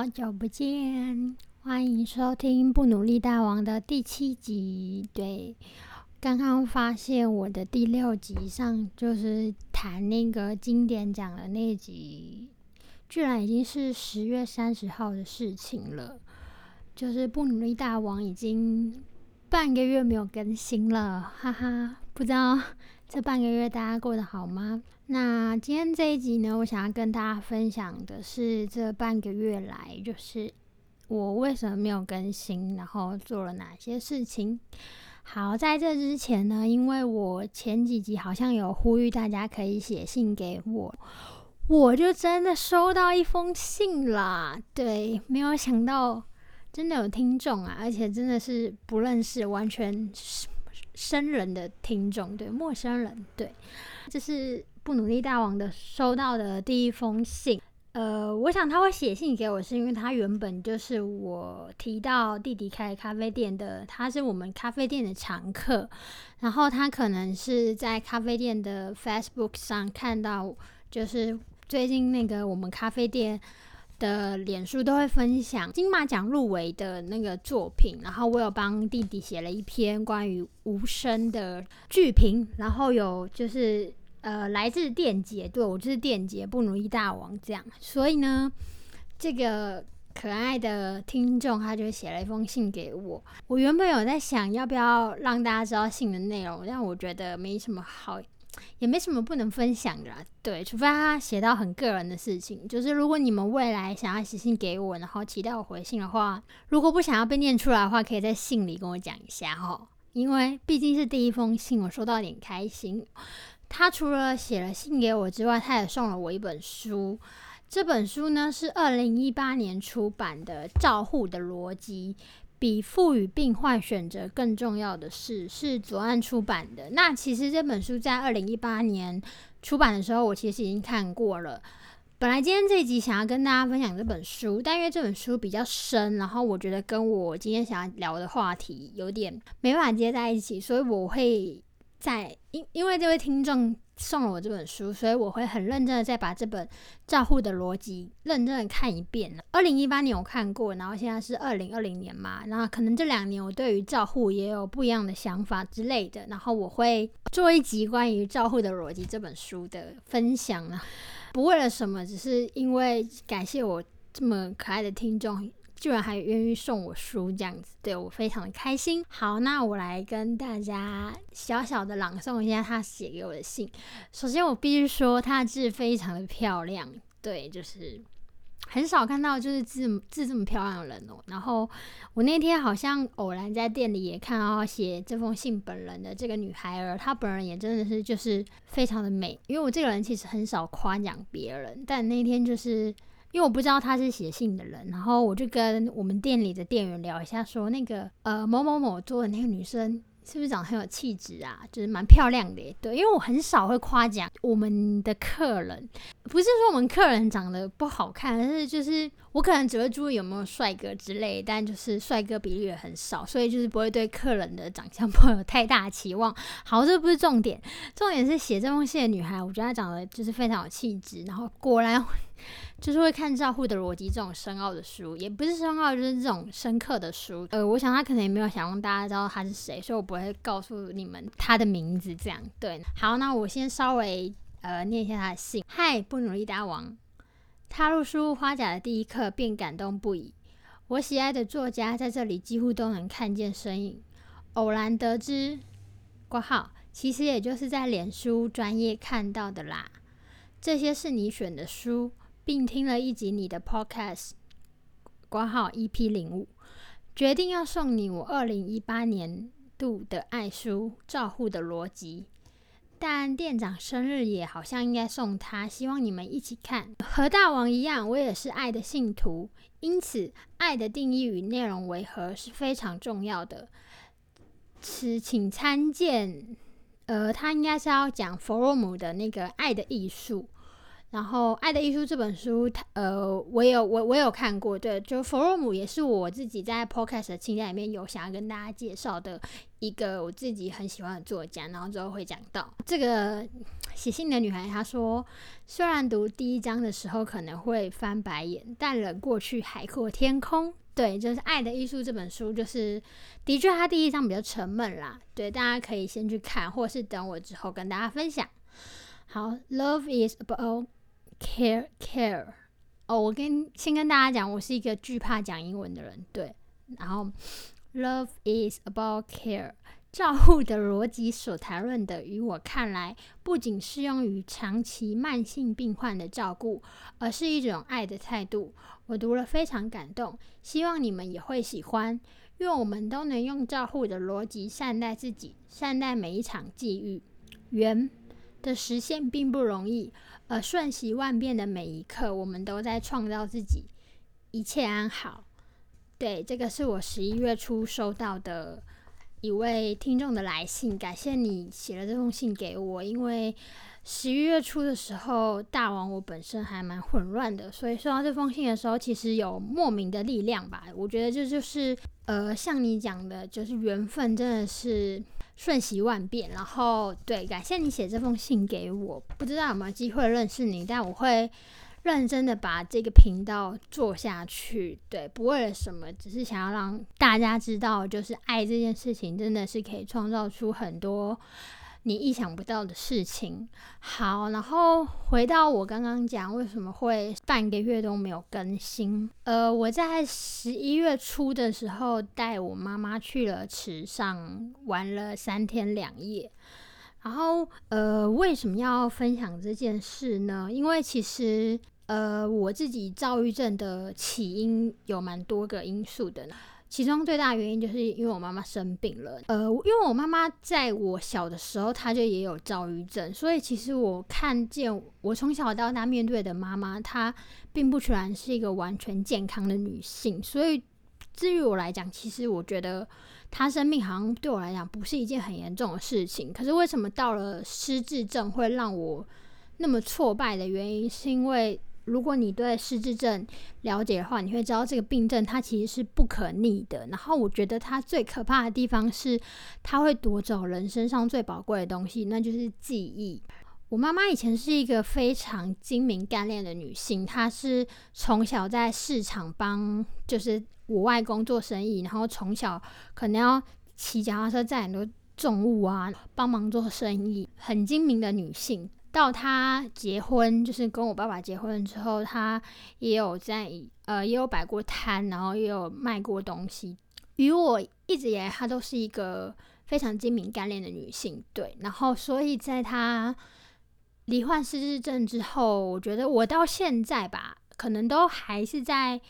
好久不见，欢迎收听《不努力大王》的第七集。对，刚刚发现我的第六集上就是谈那个经典奖的那集，居然已经是十月三十号的事情了。就是《不努力大王》已经半个月没有更新了，哈哈，不知道这半个月大家过得好吗？那今天这一集呢，我想要跟大家分享的是这半个月来，就是我为什么没有更新，然后做了哪些事情。好，在这之前呢，因为我前几集好像有呼吁大家可以写信给我，我就真的收到一封信啦。对，没有想到真的有听众啊，而且真的是不认识，完全是生人的听众，对，陌生人，对，这是。不努力大王的收到的第一封信，呃，我想他会写信给我，是因为他原本就是我提到弟弟开咖啡店的，他是我们咖啡店的常客，然后他可能是在咖啡店的 Facebook 上看到，就是最近那个我们咖啡店的脸书都会分享金马奖入围的那个作品，然后我有帮弟弟写了一篇关于无声的剧评，然后有就是。呃，来自电姐，对我就是电姐，不努力大王这样。所以呢，这个可爱的听众他就写了一封信给我。我原本有在想要不要让大家知道信的内容，但我觉得没什么好，也没什么不能分享的。对，除非他写到很个人的事情。就是如果你们未来想要写信给我，然后期待我回信的话，如果不想要被念出来的话，可以在信里跟我讲一下哈。因为毕竟是第一封信，我收到点开心。他除了写了信给我之外，他也送了我一本书。这本书呢是二零一八年出版的《照护的逻辑》，比赋予病患选择更重要的事，是左岸出版的。那其实这本书在二零一八年出版的时候，我其实已经看过了。本来今天这一集想要跟大家分享这本书，但因为这本书比较深，然后我觉得跟我今天想要聊的话题有点没办法接在一起，所以我会。在因因为这位听众送了我这本书，所以我会很认真的再把这本照护的逻辑认真的看一遍。二零一八年我看过，然后现在是二零二零年嘛，那可能这两年我对于照护也有不一样的想法之类的。然后我会做一集关于照护的逻辑这本书的分享呢，不为了什么，只是因为感谢我这么可爱的听众。居然还愿意送我书，这样子对我非常的开心。好，那我来跟大家小小的朗诵一下他写给我的信。首先，我必须说他的字非常的漂亮，对，就是很少看到就是字字这么漂亮的人哦。然后我那天好像偶然在店里也看到写这封信本人的这个女孩儿，她本人也真的是就是非常的美。因为我这个人其实很少夸奖别人，但那天就是。因为我不知道他是写信的人，然后我就跟我们店里的店员聊一下，说那个呃某某某做的那个女生是不是长得很有气质啊？就是蛮漂亮的，对，因为我很少会夸奖我们的客人，不是说我们客人长得不好看，而是就是我可能只会注意有没有帅哥之类，但就是帅哥比例也很少，所以就是不会对客人的长相 抱有太大期望。好，这不是重点，重点是写这封信的女孩，我觉得她长得就是非常有气质，然后果然。就是会看照护的逻辑这种深奥的书，也不是深奥，就是这种深刻的书。呃，我想他可能也没有想让大家知道他是谁，所以我不会告诉你们他的名字。这样对，好，那我先稍微呃念一下他的信。嗨，不努力大王，踏入书花甲的第一刻便感动不已。我喜爱的作家在这里几乎都能看见身影。偶然得知挂号，其实也就是在脸书专业看到的啦。这些是你选的书，并听了一集你的 Podcast，挂号 EP 零五，决定要送你我二零一八年度的爱书《照护的逻辑》。但店长生日也好像应该送他，希望你们一起看。和大王一样，我也是爱的信徒，因此爱的定义与内容为何是非常重要的。此请参见。呃，他应该是要讲弗洛姆的那个《爱的艺术》，然后《爱的艺术》这本书，它呃，我有我我有看过，对，就弗洛姆也是我自己在 Podcast 的清单里面有想要跟大家介绍的一个我自己很喜欢的作家，然后之后会讲到这个写信的女孩她说，虽然读第一章的时候可能会翻白眼，但人过去海阔天空。对，就是《爱的艺术》这本书，就是的确它第一章比较沉闷啦。对，大家可以先去看，或是等我之后跟大家分享。好，Love is about care care。哦，我跟先跟大家讲，我是一个惧怕讲英文的人。对，然后 Love is about care。照护的逻辑所谈论的，于我看来，不仅适用于长期慢性病患的照顾，而是一种爱的态度。我读了非常感动，希望你们也会喜欢。愿我们都能用照护的逻辑善待自己，善待每一场际遇。缘的实现并不容易，呃瞬息万变的每一刻，我们都在创造自己。一切安好。对，这个是我十一月初收到的。一位听众的来信，感谢你写了这封信给我。因为十一月初的时候，大王我本身还蛮混乱的，所以收到这封信的时候，其实有莫名的力量吧。我觉得这就是呃，像你讲的，就是缘分真的是瞬息万变。然后对，感谢你写这封信给我，不知道有没有机会认识你，但我会。认真的把这个频道做下去，对，不为了什么，只是想要让大家知道，就是爱这件事情真的是可以创造出很多你意想不到的事情。好，然后回到我刚刚讲为什么会半个月都没有更新，呃，我在十一月初的时候带我妈妈去了池上玩了三天两夜，然后呃，为什么要分享这件事呢？因为其实。呃，我自己躁郁症的起因有蛮多个因素的呢，其中最大原因就是因为我妈妈生病了。呃，因为我妈妈在我小的时候，她就也有躁郁症，所以其实我看见我从小到大面对的妈妈，她并不全然是一个完全健康的女性。所以，至于我来讲，其实我觉得她生病好像对我来讲不是一件很严重的事情。可是为什么到了失智症会让我那么挫败的原因，是因为。如果你对失智症了解的话，你会知道这个病症它其实是不可逆的。然后我觉得它最可怕的地方是，它会夺走人身上最宝贵的东西，那就是记忆。我妈妈以前是一个非常精明干练的女性，她是从小在市场帮就是我外公做生意，然后从小可能要骑脚踏车载很多重物啊，帮忙做生意，很精明的女性。到他结婚，就是跟我爸爸结婚之后，他也有在呃，也有摆过摊，然后也有卖过东西。与我一直以来，她都是一个非常精明干练的女性，对。然后，所以在她罹患失智症之后，我觉得我到现在吧，可能都还是在。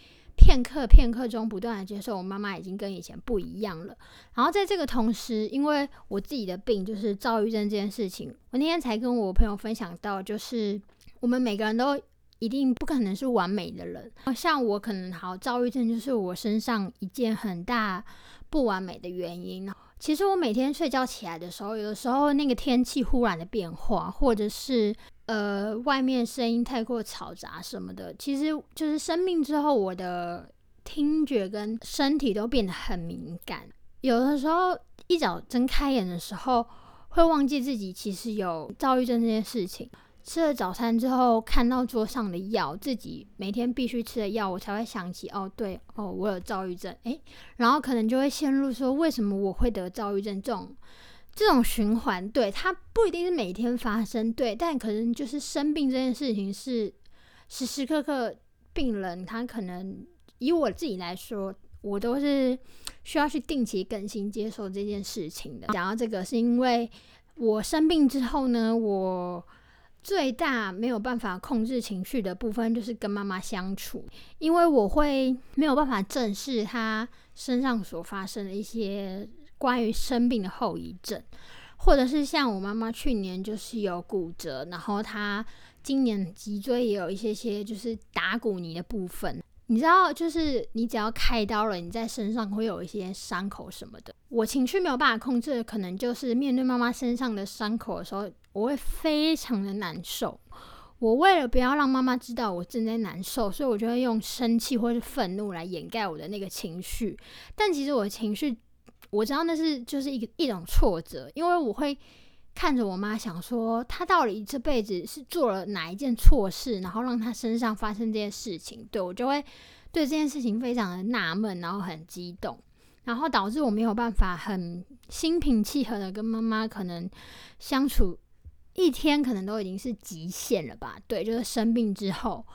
片刻片刻中，不断的接受我妈妈已经跟以前不一样了。然后在这个同时，因为我自己的病就是躁郁症这件事情，我那天才跟我朋友分享到，就是我们每个人都一定不可能是完美的人。像我可能好躁郁症，就是我身上一件很大不完美的原因。其实我每天睡觉起来的时候，有的时候那个天气忽然的变化，或者是。呃，外面声音太过嘈杂什么的，其实就是生病之后，我的听觉跟身体都变得很敏感。有的时候一早睁开眼的时候，会忘记自己其实有躁郁症这件事情。吃了早餐之后，看到桌上的药，自己每天必须吃的药，我才会想起，哦，对，哦，我有躁郁症，诶，然后可能就会陷入说，为什么我会得躁郁症这种。这种循环，对它不一定是每天发生，对，但可能就是生病这件事情是时时刻刻，病人他可能以我自己来说，我都是需要去定期更新接受这件事情的。讲到这个，是因为我生病之后呢，我最大没有办法控制情绪的部分就是跟妈妈相处，因为我会没有办法正视她身上所发生的一些。关于生病的后遗症，或者是像我妈妈去年就是有骨折，然后她今年脊椎也有一些些就是打骨泥的部分。你知道，就是你只要开刀了，你在身上会有一些伤口什么的。我情绪没有办法控制，可能就是面对妈妈身上的伤口的时候，我会非常的难受。我为了不要让妈妈知道我正在难受，所以我就会用生气或是愤怒来掩盖我的那个情绪。但其实我的情绪。我知道那是就是一一种挫折，因为我会看着我妈，想说她到底这辈子是做了哪一件错事，然后让她身上发生这件事情。对我就会对这件事情非常的纳闷，然后很激动，然后导致我没有办法很心平气和的跟妈妈可能相处一天，可能都已经是极限了吧？对，就是生病之后，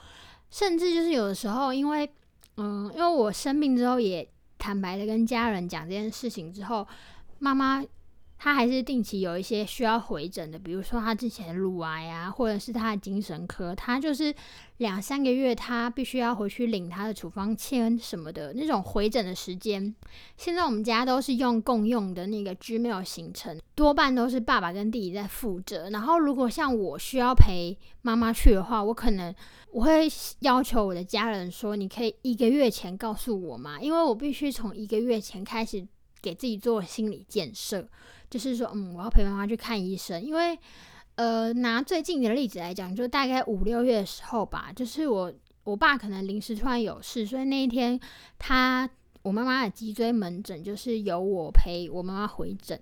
甚至就是有的时候，因为嗯，因为我生病之后也坦白的跟家人讲这件事情之后，妈妈。他还是定期有一些需要回诊的，比如说他之前的乳癌啊，或者是他的精神科，他就是两三个月，他必须要回去领他的处方签什么的那种回诊的时间。现在我们家都是用共用的那个 Gmail 行程，多半都是爸爸跟弟弟在负责。然后如果像我需要陪妈妈去的话，我可能我会要求我的家人说，你可以一个月前告诉我吗？因为我必须从一个月前开始给自己做心理建设。就是说，嗯，我要陪妈妈去看医生，因为，呃，拿最近的例子来讲，就大概五六月的时候吧，就是我我爸可能临时突然有事，所以那一天他我妈妈的脊椎门诊就是由我陪我妈妈回诊。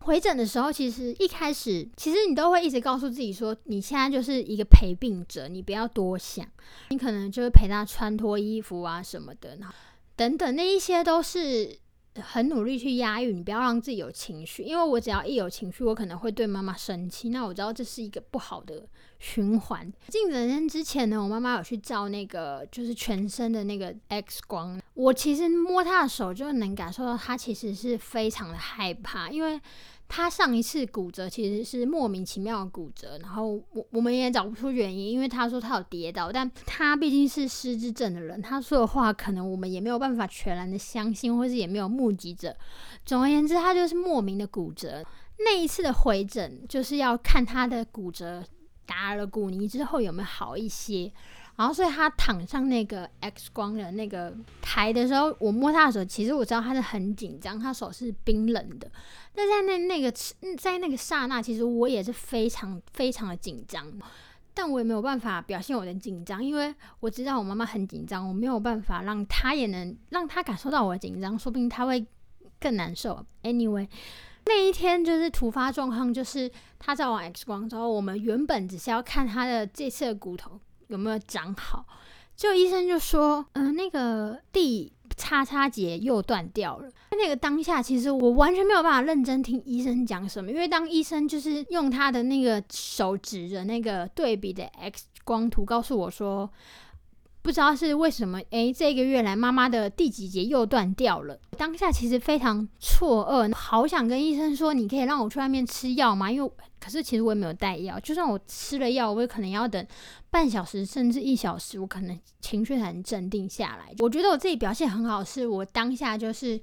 回诊的时候，其实一开始，其实你都会一直告诉自己说，你现在就是一个陪病者，你不要多想，你可能就是陪他穿脱衣服啊什么的，然后等等，那一些都是。很努力去压抑，你不要让自己有情绪，因为我只要一有情绪，我可能会对妈妈生气。那我知道这是一个不好的循环。进诊间之前呢，我妈妈有去照那个就是全身的那个 X 光，我其实摸她的手就能感受到她其实是非常的害怕，因为。他上一次骨折其实是莫名其妙的骨折，然后我我们也找不出原因，因为他说他有跌倒，但他毕竟是失智症的人，他说的话可能我们也没有办法全然的相信，或是也没有目击者。总而言之，他就是莫名的骨折。那一次的回诊就是要看他的骨折打了骨泥之后有没有好一些。然后，所以他躺上那个 X 光的那个台的时候，我摸他的手，其实我知道他是很紧张，他手是冰冷的。但在那那个在那个刹那，其实我也是非常非常的紧张，但我也没有办法表现我的紧张，因为我知道我妈妈很紧张，我没有办法让她也能让她感受到我的紧张，说不定她会更难受。Anyway，那一天就是突发状况，就是他照完 X 光之后，我们原本只是要看他的这次的骨头。有没有长好？就医生就说，嗯，那个第叉叉节又断掉了。那个当下，其实我完全没有办法认真听医生讲什么，因为当医生就是用他的那个手指着那个对比的 X 光图，告诉我说。不知道是为什么，诶，这个月来妈妈的第几节又断掉了。当下其实非常错愕，好想跟医生说，你可以让我去外面吃药吗？因为可是其实我也没有带药，就算我吃了药，我也可能要等半小时甚至一小时，我可能情绪才能镇定下来。我觉得我自己表现很好，是我当下就是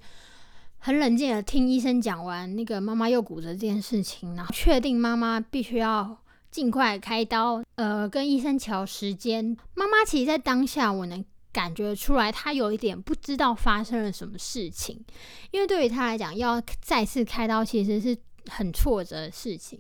很冷静的听医生讲完那个妈妈又骨折这件事情，然后确定妈妈必须要。尽快开刀，呃，跟医生调时间。妈妈其实，在当下，我能感觉出来，她有一点不知道发生了什么事情，因为对于她来讲，要再次开刀，其实是很挫折的事情。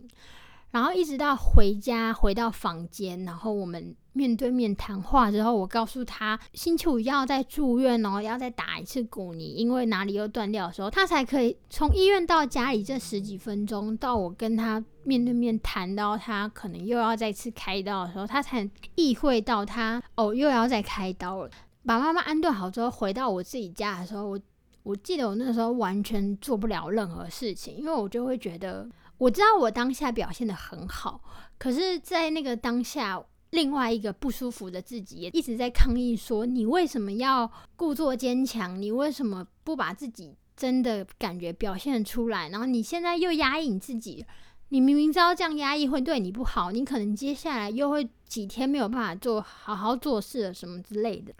然后一直到回家，回到房间，然后我们面对面谈话之后，我告诉他星期五要再住院哦，要再打一次骨泥，因为哪里又断掉的时候，他才可以从医院到家里这十几分钟，到我跟他面对面谈到他可能又要再次开刀的时候，他才意会到他哦又要再开刀了。把妈妈安顿好之后，回到我自己家的时候，我我记得我那时候完全做不了任何事情，因为我就会觉得。我知道我当下表现的很好，可是，在那个当下，另外一个不舒服的自己也一直在抗议说：“你为什么要故作坚强？你为什么不把自己真的感觉表现出来？然后你现在又压抑你自己，你明明知道这样压抑会对你不好，你可能接下来又会几天没有办法做好好做事了什么之类的。”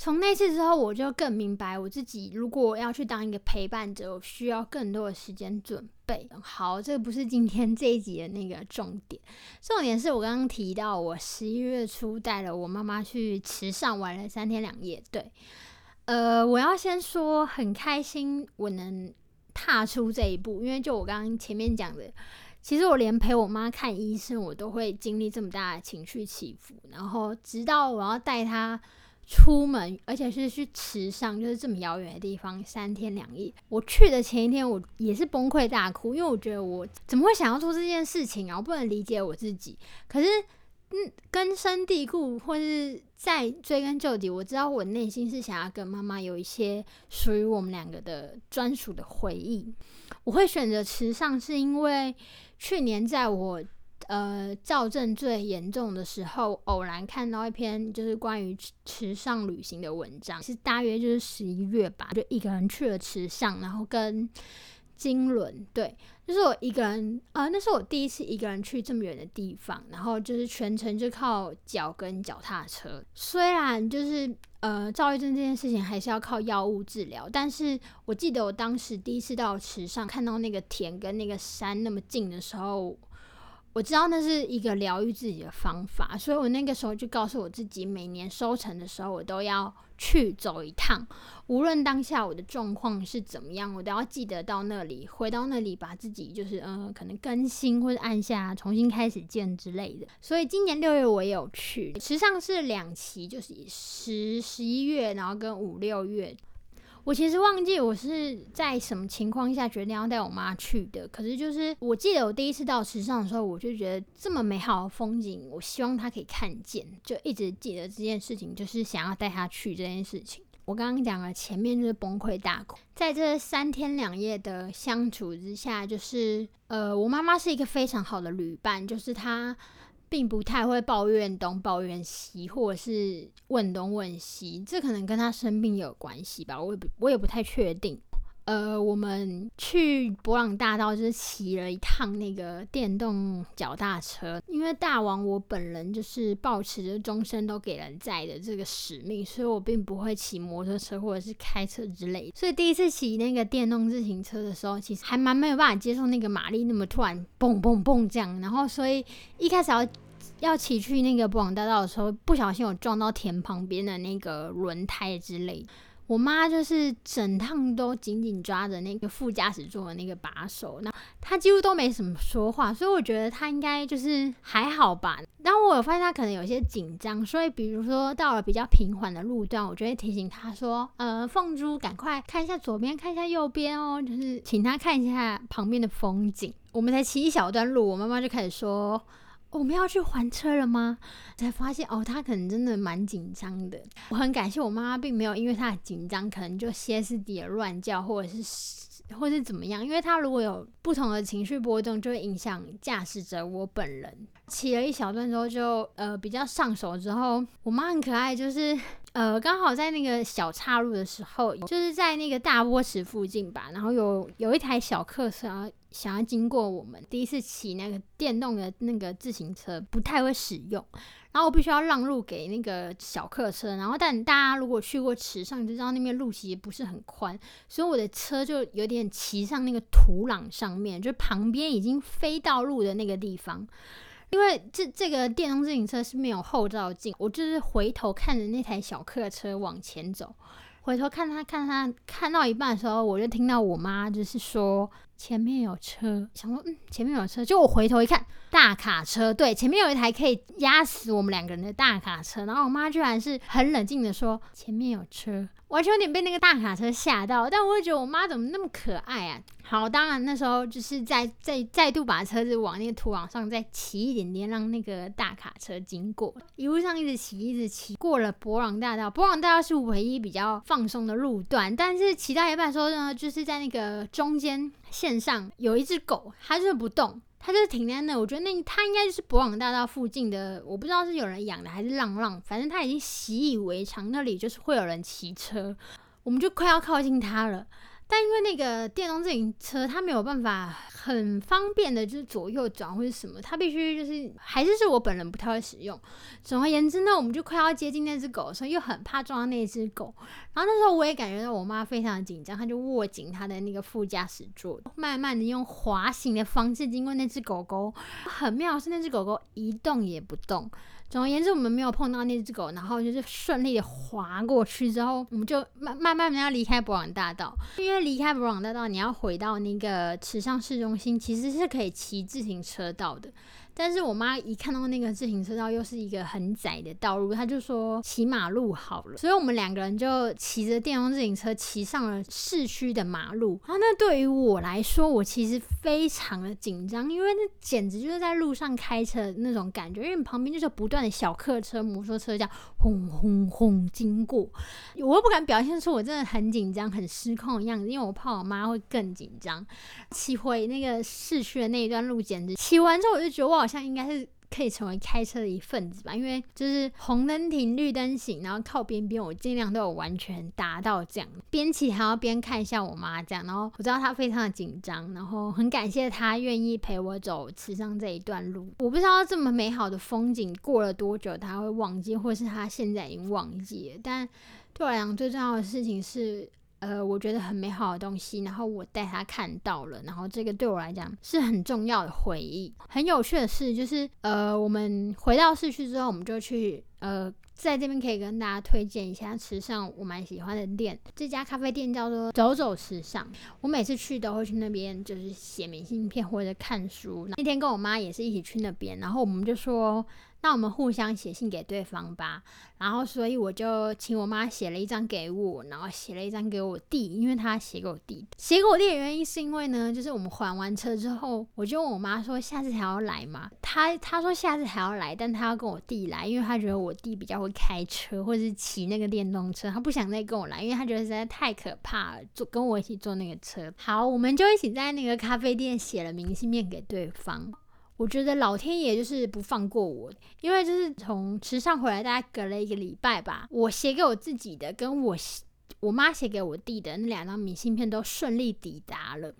从那次之后，我就更明白我自己，如果要去当一个陪伴者，我需要更多的时间准备。好，这不是今天这一集的那个重点，重点是我刚刚提到，我十一月初带了我妈妈去池上玩了三天两夜。对，呃，我要先说很开心，我能踏出这一步，因为就我刚刚前面讲的，其实我连陪我妈看医生，我都会经历这么大的情绪起伏，然后直到我要带她。出门，而且是去池上，就是这么遥远的地方，三天两夜。我去的前一天，我也是崩溃大哭，因为我觉得我怎么会想要做这件事情啊？我不能理解我自己。可是，嗯，根深蒂固，或是再追根究底，我知道我内心是想要跟妈妈有一些属于我们两个的专属的回忆。我会选择池上，是因为去年在我。呃，躁症最严重的时候，偶然看到一篇就是关于池上旅行的文章，是大约就是十一月吧，就一个人去了池上，然后跟金轮，对，就是我一个人，呃，那是我第一次一个人去这么远的地方，然后就是全程就靠脚跟脚踏车。虽然就是呃，躁郁症这件事情还是要靠药物治疗，但是我记得我当时第一次到池上，看到那个田跟那个山那么近的时候。我知道那是一个疗愈自己的方法，所以我那个时候就告诉我自己，每年收成的时候，我都要去走一趟，无论当下我的状况是怎么样，我都要记得到那里，回到那里，把自己就是呃，可能更新或者按下重新开始键之类的。所以今年六月我也有去，实际上是两期，就是十十一月，然后跟五六月。我其实忘记我是在什么情况下决定要带我妈去的。可是就是我记得我第一次到池上的时候，我就觉得这么美好的风景，我希望她可以看见，就一直记得这件事情，就是想要带她去这件事情。我刚刚讲了前面就是崩溃大哭，在这三天两夜的相处之下，就是呃，我妈妈是一个非常好的旅伴，就是她。并不太会抱怨东抱怨西，或者是问东问西，这可能跟他生病有关系吧，我也不我也不太确定。呃，我们去博朗大道就是骑了一趟那个电动脚踏车，因为大王我本人就是保持着终身都给人载的这个使命，所以我并不会骑摩托车或者是开车之类。所以第一次骑那个电动自行车的时候，其实还蛮没有办法接受那个马力那么突然蹦蹦蹦这样，然后所以一开始要要骑去那个博朗大道的时候，不小心有撞到田旁边的那个轮胎之类。我妈就是整趟都紧紧抓着那个副驾驶座的那个把手，那她几乎都没什么说话，所以我觉得她应该就是还好吧。然后我有发现她可能有些紧张，所以比如说到了比较平缓的路段，我就会提醒她说：“呃，凤珠，赶快看一下左边，看一下右边哦，就是请她看一下旁边的风景。”我们才骑一小段路，我妈妈就开始说。我们要去还车了吗？才发现哦，他可能真的蛮紧张的。我很感谢我妈妈，并没有因为他的紧张，可能就歇斯底里乱叫，或者是或是怎么样。因为他如果有不同的情绪波动，就会影响驾驶者我本人。骑了一小段之后，就呃比较上手之后，我妈很可爱，就是呃刚好在那个小岔路的时候，就是在那个大波池附近吧，然后有有一台小客车想要经过我们。第一次骑那个电动的那个自行车，不太会使用，然后我必须要让路给那个小客车。然后但大家如果去过池上，就知道那边路其实不是很宽，所以我的车就有点骑上那个土壤上面，就旁边已经非道路的那个地方。因为这这个电动自行车是没有后照镜，我就是回头看着那台小客车往前走，回头看他看他看到一半的时候，我就听到我妈就是说前面有车，想说嗯前面有车，就我回头一看，大卡车，对，前面有一台可以压死我们两个人的大卡车，然后我妈居然是很冷静的说前面有车。完全有点被那个大卡车吓到，但我会觉得我妈怎么那么可爱啊？好，当然那时候就是在再再度把车子往那个土往上再骑一点点，让那个大卡车经过。一路上一直骑，一直骑，过了博朗大道。博朗大道是唯一比较放松的路段，但是骑到一半的时候呢，就是在那个中间线上有一只狗，它就是不动。它就是停在那，我觉得那它应该就是博朗大道附近的，我不知道是有人养的还是浪浪，反正它已经习以为常，那里就是会有人骑车，我们就快要靠近它了。但因为那个电动自行车，它没有办法很方便的，就是左右转或者什么，它必须就是还是是我本人不太会使用。总而言之呢，我们就快要接近那只狗的时候，又很怕撞到那只狗。然后那时候我也感觉到我妈非常的紧张，她就握紧她的那个副驾驶座，慢慢的用滑行的方式经过那只狗狗。很妙是那只狗狗一动也不动。总而言之，我们没有碰到那只狗，然后就是顺利的滑过去之后，我们就慢慢慢的要离开博朗大道。因为离开博朗大道，你要回到那个池上市中心，其实是可以骑自行车到的。但是我妈一看到那个自行车道又是一个很窄的道路，她就说骑马路好了。所以我们两个人就骑着电动自行车骑上了市区的马路。然后那对于我来说，我其实非常的紧张，因为那简直就是在路上开车那种感觉，因为旁边就是不断的小客车、摩托车这样轰轰轰经过，我又不敢表现出我真的很紧张、很失控的样子，因为我怕我妈会更紧张。骑回那个市区的那一段路，简直骑完之后我就觉得我好像应该是。可以成为开车的一份子吧，因为就是红灯停，绿灯行，然后靠边边，我尽量都有完全达到这样。边骑还要边看一下我妈这样，然后我知道她非常的紧张，然后很感谢她愿意陪我走池上这一段路。我不知道这么美好的风景过了多久她会忘记，或是她现在已经忘记了。但对我来讲，最重要的事情是。呃，我觉得很美好的东西，然后我带他看到了，然后这个对我来讲是很重要的回忆。很有趣的事就是，呃，我们回到市区之后，我们就去，呃，在这边可以跟大家推荐一下时尚我蛮喜欢的店，这家咖啡店叫做走走时尚。我每次去都会去那边，就是写明信片或者看书。那天跟我妈也是一起去那边，然后我们就说。那我们互相写信给对方吧，然后所以我就请我妈写了一张给我，然后写了一张给我弟，因为他写给我弟。写给我弟的原因是因为呢，就是我们还完车之后，我就问我妈说下次还要来吗？她她说下次还要来，但她要跟我弟来，因为她觉得我我弟比较会开车或者是骑那个电动车，他不想再跟我来，因为他觉得实在太可怕了，坐跟我一起坐那个车。好，我们就一起在那个咖啡店写了明信片给对方。我觉得老天爷就是不放过我，因为就是从池上回来，大概隔了一个礼拜吧，我写给我自己的，跟我我妈写给我弟的那两张明信片都顺利抵达了。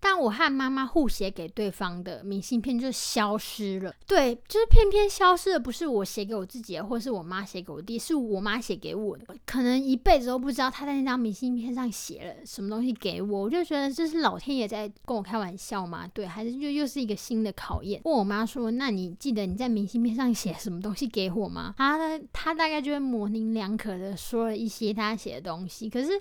但我和妈妈互写给对方的明信片就消失了。对，就是偏偏消失的不是我写给我自己的，或是我妈写给我弟，是我妈写给我的。可能一辈子都不知道她在那张明信片上写了什么东西给我。我就觉得这是老天爷在跟我开玩笑吗？对，还是就又是一个新的考验？问我妈说：“那你记得你在明信片上写什么东西给我吗？”她她大概就会模棱两可的说了一些她写的东西，可是。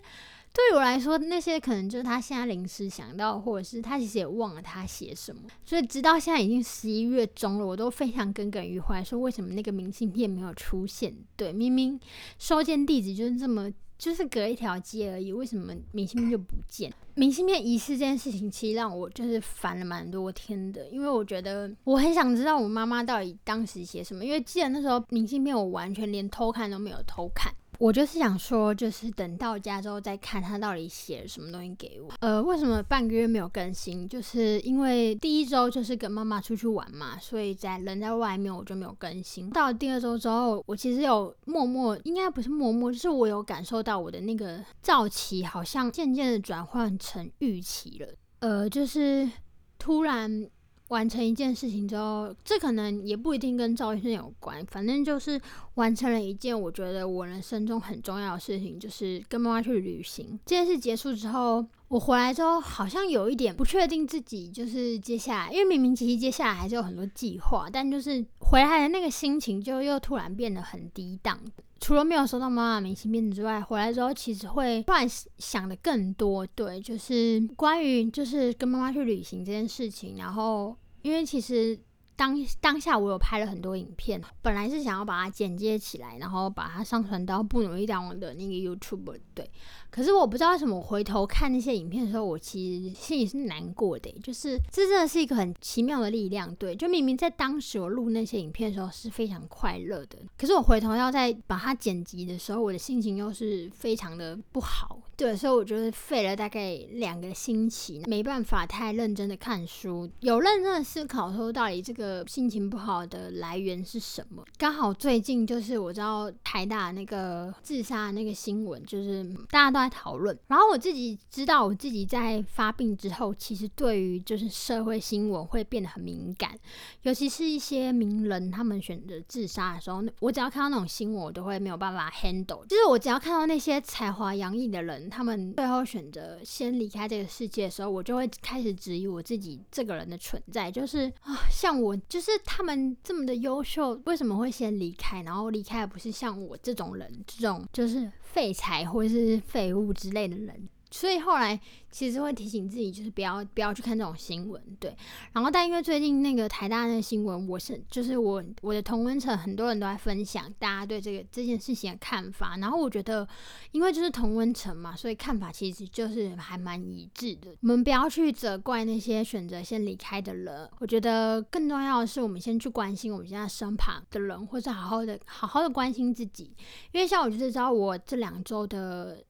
对我来说，那些可能就是他现在临时想到，或者是他其实也忘了他写什么。所以直到现在已经十一月中了，我都非常耿耿于怀，说为什么那个明信片没有出现？对，明明收件地址就是这么，就是隔一条街而已，为什么明信片就不见？明信片遗失这件事情，其实让我就是烦了蛮多天的，因为我觉得我很想知道我妈妈到底当时写什么，因为记得那时候明信片我完全连偷看都没有偷看。我就是想说，就是等到家之后再看他到底写了什么东西给我。呃，为什么半个月没有更新？就是因为第一周就是跟妈妈出去玩嘛，所以在人在外面我就没有更新。到了第二周之后，我其实有默默，应该不是默默，就是我有感受到我的那个躁期好像渐渐的转换成预期了。呃，就是突然。完成一件事情之后，这可能也不一定跟赵医生有关，反正就是完成了一件我觉得我人生中很重要的事情，就是跟妈妈去旅行。这件事结束之后，我回来之后好像有一点不确定自己就是接下来，因为明明其实接下来还是有很多计划，但就是回来的那个心情就又突然变得很低档。除了没有收到妈妈明信片之外，回来之后其实会突然想的更多。对，就是关于就是跟妈妈去旅行这件事情。然后，因为其实当当下我有拍了很多影片，本来是想要把它剪接起来，然后把它上传到不努力大王的那个 YouTube。对。可是我不知道为什么，我回头看那些影片的时候，我其实心里是难过的。就是这真的是一个很奇妙的力量，对，就明明在当时我录那些影片的时候是非常快乐的，可是我回头要再把它剪辑的时候，我的心情又是非常的不好。对，所以我就是费了大概两个星期，没办法太认真的看书，有认真的思考说到底这个心情不好的来源是什么。刚好最近就是我知道台大那个自杀那个新闻，就是大家都讨论。然后我自己知道，我自己在发病之后，其实对于就是社会新闻会变得很敏感，尤其是一些名人他们选择自杀的时候，我只要看到那种新闻，我都会没有办法 handle。就是我只要看到那些才华洋溢的人。他们最后选择先离开这个世界的时候，我就会开始质疑我自己这个人的存在。就是啊，像我，就是他们这么的优秀，为什么会先离开？然后离开的不是像我这种人，这种就是废材或者是废物之类的人。所以后来其实会提醒自己，就是不要不要去看这种新闻，对。然后但因为最近那个台大那个新闻，我是就是我我的同温层很多人都在分享大家对这个这件事情的看法，然后我觉得因为就是同温层嘛，所以看法其实就是还蛮一致的。我们不要去责怪那些选择先离开的人，我觉得更重要的是我们先去关心我们现在身旁的人，或者好好的好好的关心自己。因为像我就是知道我这两周的。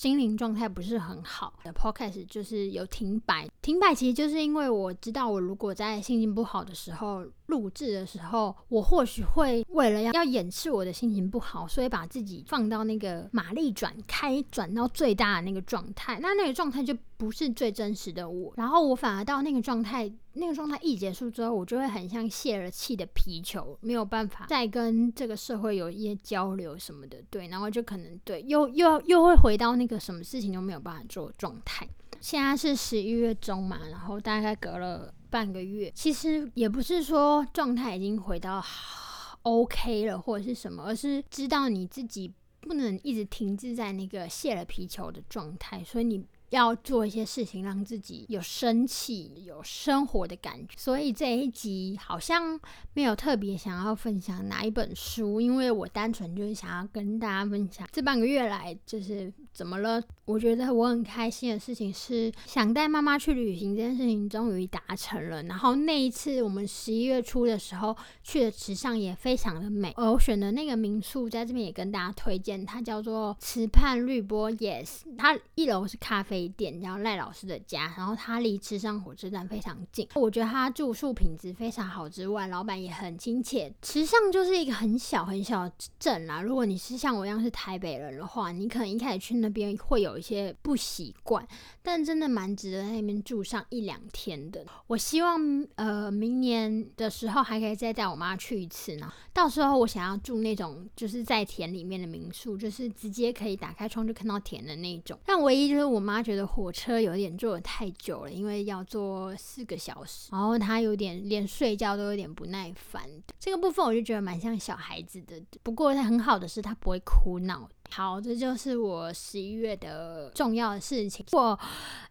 心灵状态不是很好。的 podcast 就是有停摆，停摆其实就是因为我知道，我如果在心情不好的时候录制的时候，我或许会为了要要掩饰我的心情不好，所以把自己放到那个马力转开，转到最大的那个状态，那那个状态就不是最真实的我，然后我反而到那个状态。那个状态一结束之后，我就会很像泄了气的皮球，没有办法再跟这个社会有一些交流什么的，对，然后就可能对，又又又会回到那个什么事情都没有办法做状态。现在是十一月中嘛，然后大概隔了半个月，其实也不是说状态已经回到 OK 了或者是什么，而是知道你自己不能一直停滞在那个泄了皮球的状态，所以你。要做一些事情，让自己有生气、有生活的感觉。所以这一集好像没有特别想要分享哪一本书，因为我单纯就是想要跟大家分享这半个月来就是怎么了。我觉得我很开心的事情是，想带妈妈去旅行这件事情终于达成了。然后那一次我们十一月初的时候去的池上也非常的美。而我选的那个民宿在这边也跟大家推荐，它叫做池畔绿波 Yes，它一楼是咖啡。一店叫赖老师的家，然后他离池上火车站非常近。我觉得他住宿品质非常好之外，老板也很亲切。池上就是一个很小很小的镇啦。如果你是像我一样是台北人的话，你可能一开始去那边会有一些不习惯，但真的蛮值得在那边住上一两天的。我希望呃明年的时候还可以再带我妈去一次呢。到时候我想要住那种就是在田里面的民宿，就是直接可以打开窗就看到田的那种。但唯一就是我妈觉得火车有点坐的太久了，因为要坐四个小时，然后他有点连睡觉都有点不耐烦。这个部分我就觉得蛮像小孩子的，不过他很好的是他不会哭闹。好，这就是我十一月的重要的事情。如果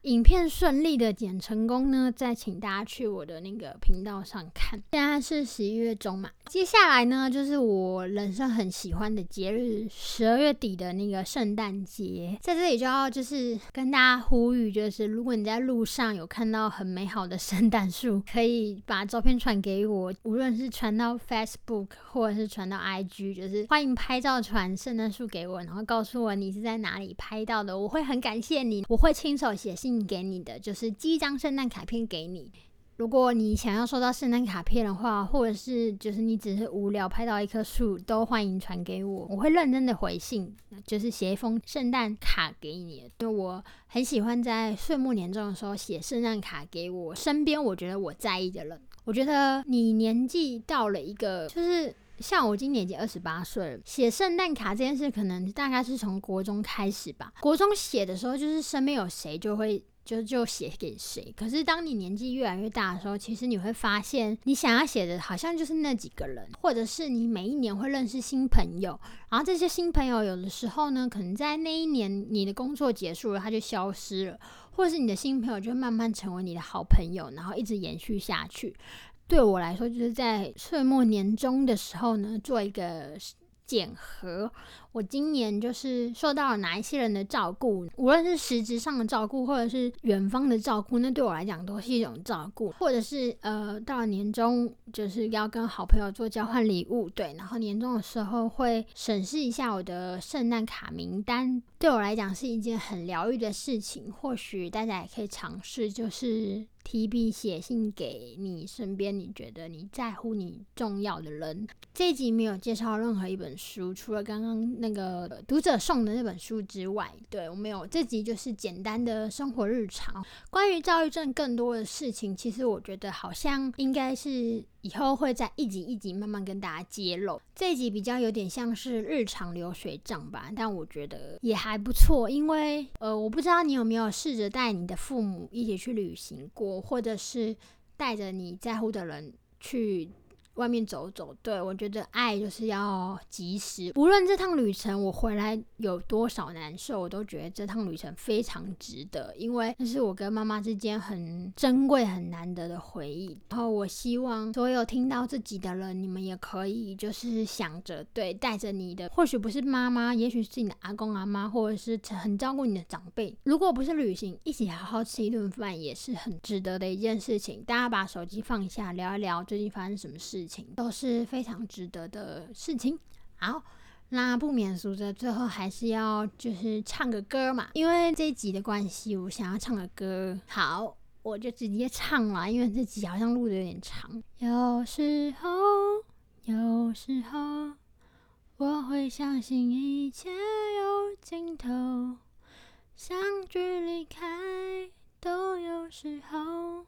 影片顺利的剪成功呢，再请大家去我的那个频道上看。现在是十一月中嘛，接下来呢就是我人生很喜欢的节日——十二月底的那个圣诞节。在这里就要就是跟大家呼吁，就是如果你在路上有看到很美好的圣诞树，可以把照片传给我，无论是传到 Facebook 或者是传到 IG，就是欢迎拍照传圣诞树给我。然后告诉我你是在哪里拍到的，我会很感谢你，我会亲手写信给你的，就是寄一张圣诞卡片给你。如果你想要收到圣诞卡片的话，或者是就是你只是无聊拍到一棵树，都欢迎传给我，我会认真的回信，就是写一封圣诞卡给你。因为我很喜欢在岁末年终的时候写圣诞卡给我身边我觉得我在意的人。我觉得你年纪到了一个就是。像我今年已经二十八岁了，写圣诞卡这件事可能大概是从国中开始吧。国中写的时候，就是身边有谁就会就就写给谁。可是当你年纪越来越大的时候，其实你会发现，你想要写的好像就是那几个人，或者是你每一年会认识新朋友，然后这些新朋友有的时候呢，可能在那一年你的工作结束了，他就消失了，或者是你的新朋友就慢慢成为你的好朋友，然后一直延续下去。对我来说，就是在岁末年终的时候呢，做一个检核。我今年就是受到了哪一些人的照顾，无论是实质上的照顾，或者是远方的照顾，那对我来讲都是一种照顾。或者是呃，到了年终，就是要跟好朋友做交换礼物，对。然后年终的时候会审视一下我的圣诞卡名单，对我来讲是一件很疗愈的事情。或许大家也可以尝试，就是提笔写信给你身边你觉得你在乎、你重要的人。这一集没有介绍任何一本书，除了刚刚。那个读者送的那本书之外，对我没有这集就是简单的生活日常。关于躁郁症更多的事情，其实我觉得好像应该是以后会在一集一集慢慢跟大家揭露。这一集比较有点像是日常流水账吧，但我觉得也还不错。因为呃，我不知道你有没有试着带你的父母一起去旅行过，或者是带着你在乎的人去。外面走走。对我觉得爱就是要及时，无论这趟旅程我回来有多少难受，我都觉得这趟旅程非常值得，因为那是我跟妈妈之间很珍贵、很难得的回忆。然后我希望所有听到自己的人，你们也可以就是想着，对，带着你的，或许不是妈妈，也许是你的阿公阿妈，或者是很照顾你的长辈。如果不是旅行，一起好好吃一顿饭，也是很值得的一件事情。大家把手机放下，聊一聊最近发生什么事情，都是。非常值得的事情。好，那不免俗的，最后还是要就是唱个歌嘛，因为这一集的关系，我想要唱个歌。好，我就直接唱了，因为这集好像录的有点长。有时候，有时候，我会相信一切有尽头，相聚离开都有时候。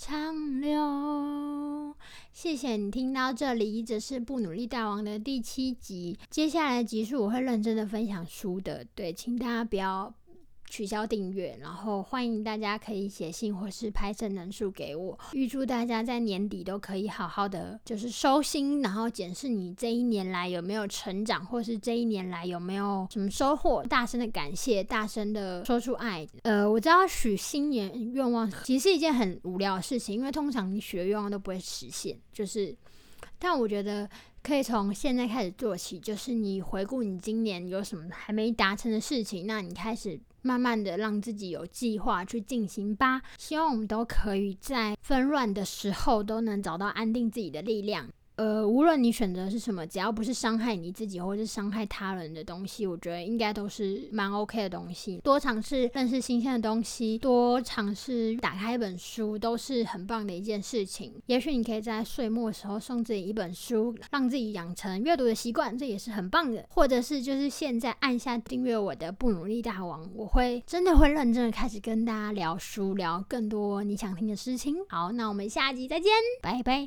长流。谢谢你听到这里，一直是不努力大王的第七集。接下来的集数我会认真的分享书的，对，请大家不要。取消订阅，然后欢迎大家可以写信或是拍圣人数给我。预祝大家在年底都可以好好的，就是收心，然后检视你这一年来有没有成长，或是这一年来有没有什么收获。大声的感谢，大声的说出爱。呃，我知道许新年愿望其实是一件很无聊的事情，因为通常你许的愿望都不会实现。就是，但我觉得可以从现在开始做起，就是你回顾你今年有什么还没达成的事情，那你开始。慢慢的让自己有计划去进行吧。希望我们都可以在纷乱的时候都能找到安定自己的力量。呃，无论你选择是什么，只要不是伤害你自己或者是伤害他人的东西，我觉得应该都是蛮 OK 的东西。多尝试认识新鲜的东西，多尝试打开一本书，都是很棒的一件事情。也许你可以在岁末的时候送自己一本书，让自己养成阅读的习惯，这也是很棒的。或者是就是现在按下订阅我的不努力大王，我会真的会认真的开始跟大家聊书，聊更多你想听的事情。好，那我们下集再见，拜拜。